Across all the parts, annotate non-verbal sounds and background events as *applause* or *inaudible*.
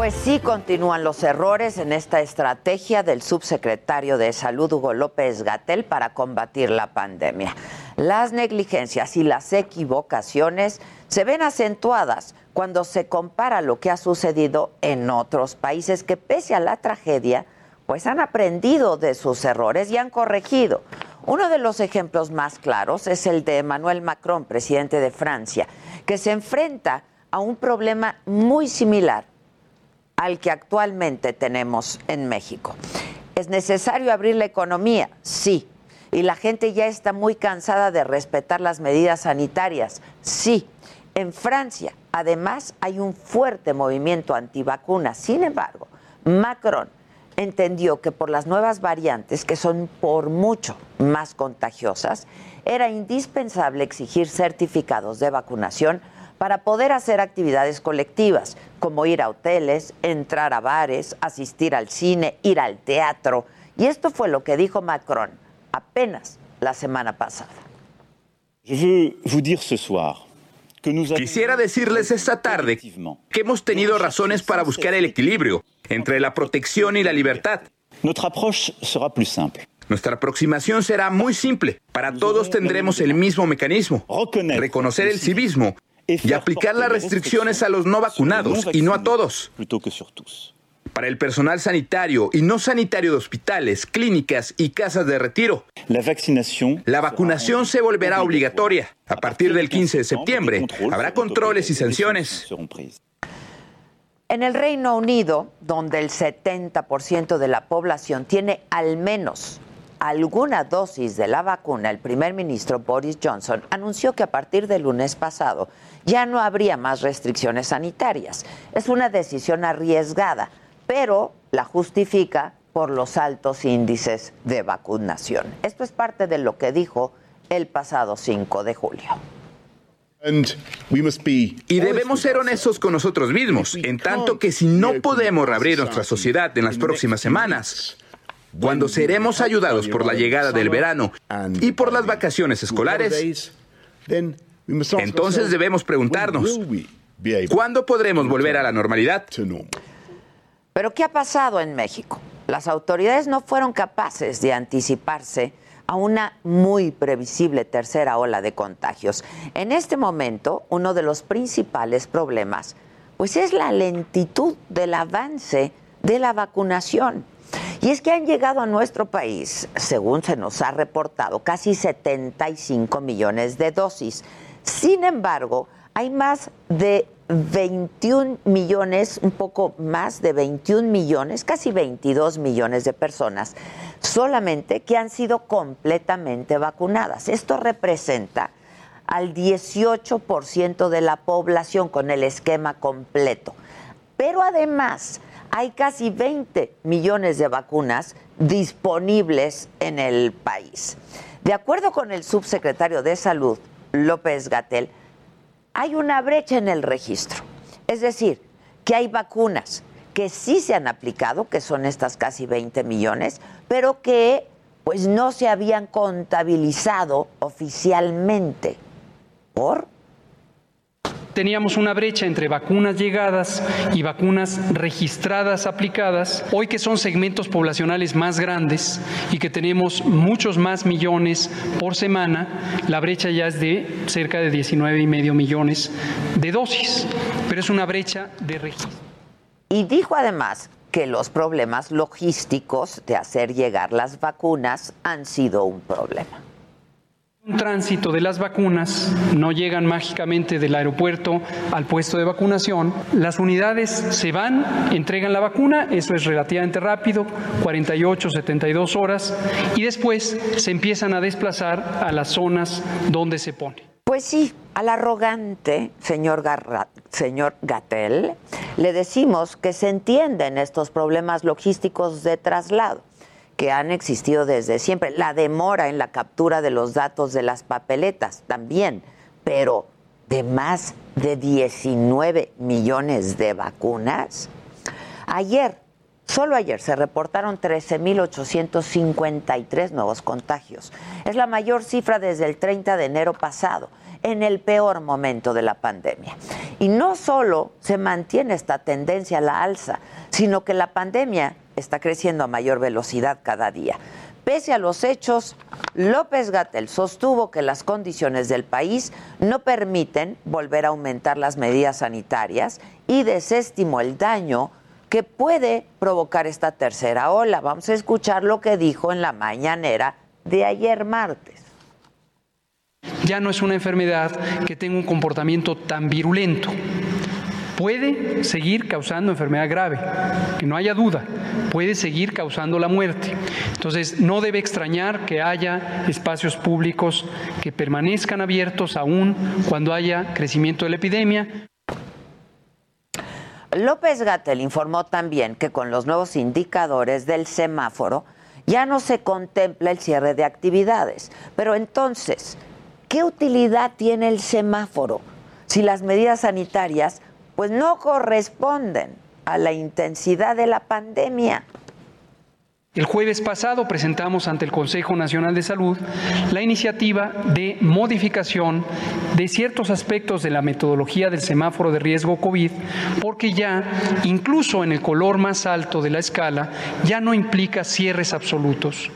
Pues sí, continúan los errores en esta estrategia del subsecretario de Salud, Hugo López Gatel, para combatir la pandemia. Las negligencias y las equivocaciones se ven acentuadas cuando se compara lo que ha sucedido en otros países que pese a la tragedia, pues han aprendido de sus errores y han corregido. Uno de los ejemplos más claros es el de Emmanuel Macron, presidente de Francia, que se enfrenta a un problema muy similar al que actualmente tenemos en México. ¿Es necesario abrir la economía? Sí. ¿Y la gente ya está muy cansada de respetar las medidas sanitarias? Sí. En Francia, además, hay un fuerte movimiento antivacunas. Sin embargo, Macron entendió que por las nuevas variantes, que son por mucho más contagiosas, era indispensable exigir certificados de vacunación para poder hacer actividades colectivas, como ir a hoteles, entrar a bares, asistir al cine, ir al teatro. Y esto fue lo que dijo Macron apenas la semana pasada. Quisiera decirles esta tarde que hemos tenido razones para buscar el equilibrio entre la protección y la libertad. Nuestra aproximación será muy simple. Para todos tendremos el mismo mecanismo. Reconocer el civismo y aplicar las restricciones a los no vacunados y no a todos. Para el personal sanitario y no sanitario de hospitales, clínicas y casas de retiro. La vacunación se volverá obligatoria. A partir del 15 de septiembre habrá controles y sanciones. En el Reino Unido, donde el 70% de la población tiene al menos alguna dosis de la vacuna, el primer ministro Boris Johnson anunció que a partir del lunes pasado ya no habría más restricciones sanitarias. Es una decisión arriesgada, pero la justifica por los altos índices de vacunación. Esto es parte de lo que dijo el pasado 5 de julio. Y debemos ser honestos con nosotros mismos, en tanto que si no podemos reabrir nuestra sociedad en las próximas semanas, cuando seremos ayudados por la llegada del verano y por las vacaciones escolares, entonces debemos preguntarnos, ¿cuándo podremos volver a la normalidad? Pero ¿qué ha pasado en México? Las autoridades no fueron capaces de anticiparse a una muy previsible tercera ola de contagios. En este momento, uno de los principales problemas pues es la lentitud del avance de la vacunación. Y es que han llegado a nuestro país, según se nos ha reportado, casi 75 millones de dosis. Sin embargo, hay más de 21 millones, un poco más de 21 millones, casi 22 millones de personas solamente que han sido completamente vacunadas. Esto representa al 18% de la población con el esquema completo. Pero además hay casi 20 millones de vacunas disponibles en el país. De acuerdo con el subsecretario de Salud, López Gatel, hay una brecha en el registro. Es decir, que hay vacunas que sí se han aplicado, que son estas casi 20 millones, pero que pues no se habían contabilizado oficialmente. ¿Por? Teníamos una brecha entre vacunas llegadas y vacunas registradas aplicadas, hoy que son segmentos poblacionales más grandes y que tenemos muchos más millones por semana, la brecha ya es de cerca de 19 y medio millones de dosis, pero es una brecha de registro. Y dijo además que los problemas logísticos de hacer llegar las vacunas han sido un problema Un tránsito de las vacunas no llegan mágicamente del aeropuerto al puesto de vacunación. Las unidades se van, entregan la vacuna, eso es relativamente rápido, 48, 72 horas, y después se empiezan a desplazar a las zonas donde se pone. Pues sí, al arrogante señor, señor Gatel le decimos que se entienden estos problemas logísticos de traslado que han existido desde siempre. La demora en la captura de los datos de las papeletas también, pero de más de 19 millones de vacunas. Ayer, solo ayer, se reportaron 13.853 nuevos contagios. Es la mayor cifra desde el 30 de enero pasado, en el peor momento de la pandemia. Y no solo se mantiene esta tendencia a la alza, sino que la pandemia está creciendo a mayor velocidad cada día. Pese a los hechos, López Gatel sostuvo que las condiciones del país no permiten volver a aumentar las medidas sanitarias y desestimó el daño que puede provocar esta tercera ola. Vamos a escuchar lo que dijo en la mañanera de ayer martes. Ya no es una enfermedad que tenga un comportamiento tan virulento puede seguir causando enfermedad grave, que no haya duda, puede seguir causando la muerte. Entonces, no debe extrañar que haya espacios públicos que permanezcan abiertos aún cuando haya crecimiento de la epidemia. López Gatel informó también que con los nuevos indicadores del semáforo ya no se contempla el cierre de actividades. Pero entonces, ¿qué utilidad tiene el semáforo si las medidas sanitarias pues no corresponden a la intensidad de la pandemia. El jueves pasado presentamos ante el Consejo Nacional de Salud la iniciativa de modificación de ciertos aspectos de la metodología del semáforo de riesgo COVID, porque ya, incluso en el color más alto de la escala, ya no implica cierres absolutos.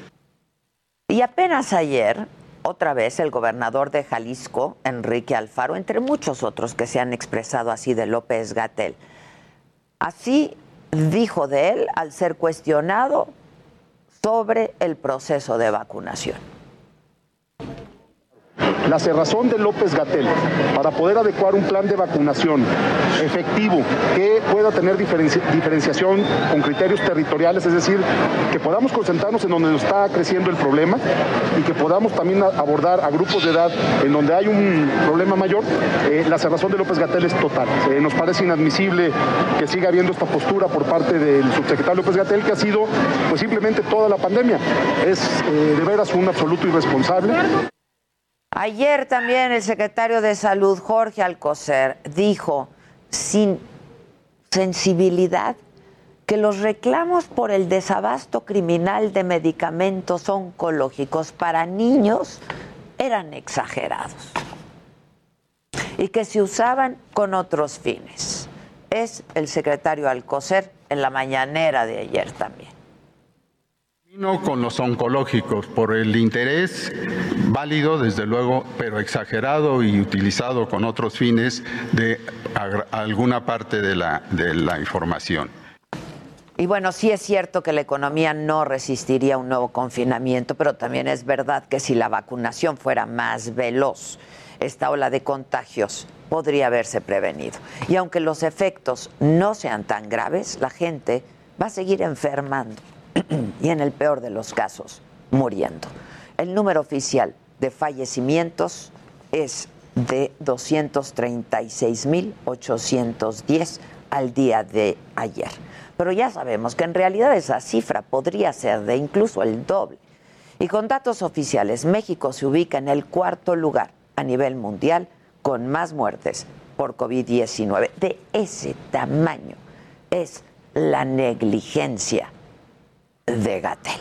Y apenas ayer, otra vez el gobernador de Jalisco, Enrique Alfaro, entre muchos otros que se han expresado así de López Gatel. Así dijo de él al ser cuestionado sobre el proceso de vacunación la cerrazón de López Gatel para poder adecuar un plan de vacunación efectivo que pueda tener diferenciación con criterios territoriales, es decir, que podamos concentrarnos en donde está creciendo el problema y que podamos también abordar a grupos de edad en donde hay un problema mayor, eh, la cerrazón de López Gatel es total. Eh, nos parece inadmisible que siga habiendo esta postura por parte del subsecretario López Gatel, que ha sido pues simplemente toda la pandemia. Es eh, de veras un absoluto irresponsable. Ayer también el secretario de Salud, Jorge Alcocer, dijo sin sensibilidad que los reclamos por el desabasto criminal de medicamentos oncológicos para niños eran exagerados y que se usaban con otros fines. Es el secretario Alcocer en la mañanera de ayer también con los oncológicos por el interés válido, desde luego, pero exagerado y utilizado con otros fines de alguna parte de la, de la información. Y bueno, sí es cierto que la economía no resistiría un nuevo confinamiento, pero también es verdad que si la vacunación fuera más veloz, esta ola de contagios podría haberse prevenido. Y aunque los efectos no sean tan graves, la gente va a seguir enfermando *clears throat* y en el peor de los casos, muriendo. El número oficial de fallecimientos es de 236.810 al día de ayer. Pero ya sabemos que en realidad esa cifra podría ser de incluso el doble. Y con datos oficiales, México se ubica en el cuarto lugar a nivel mundial con más muertes por COVID-19. De ese tamaño es la negligencia de Gatel.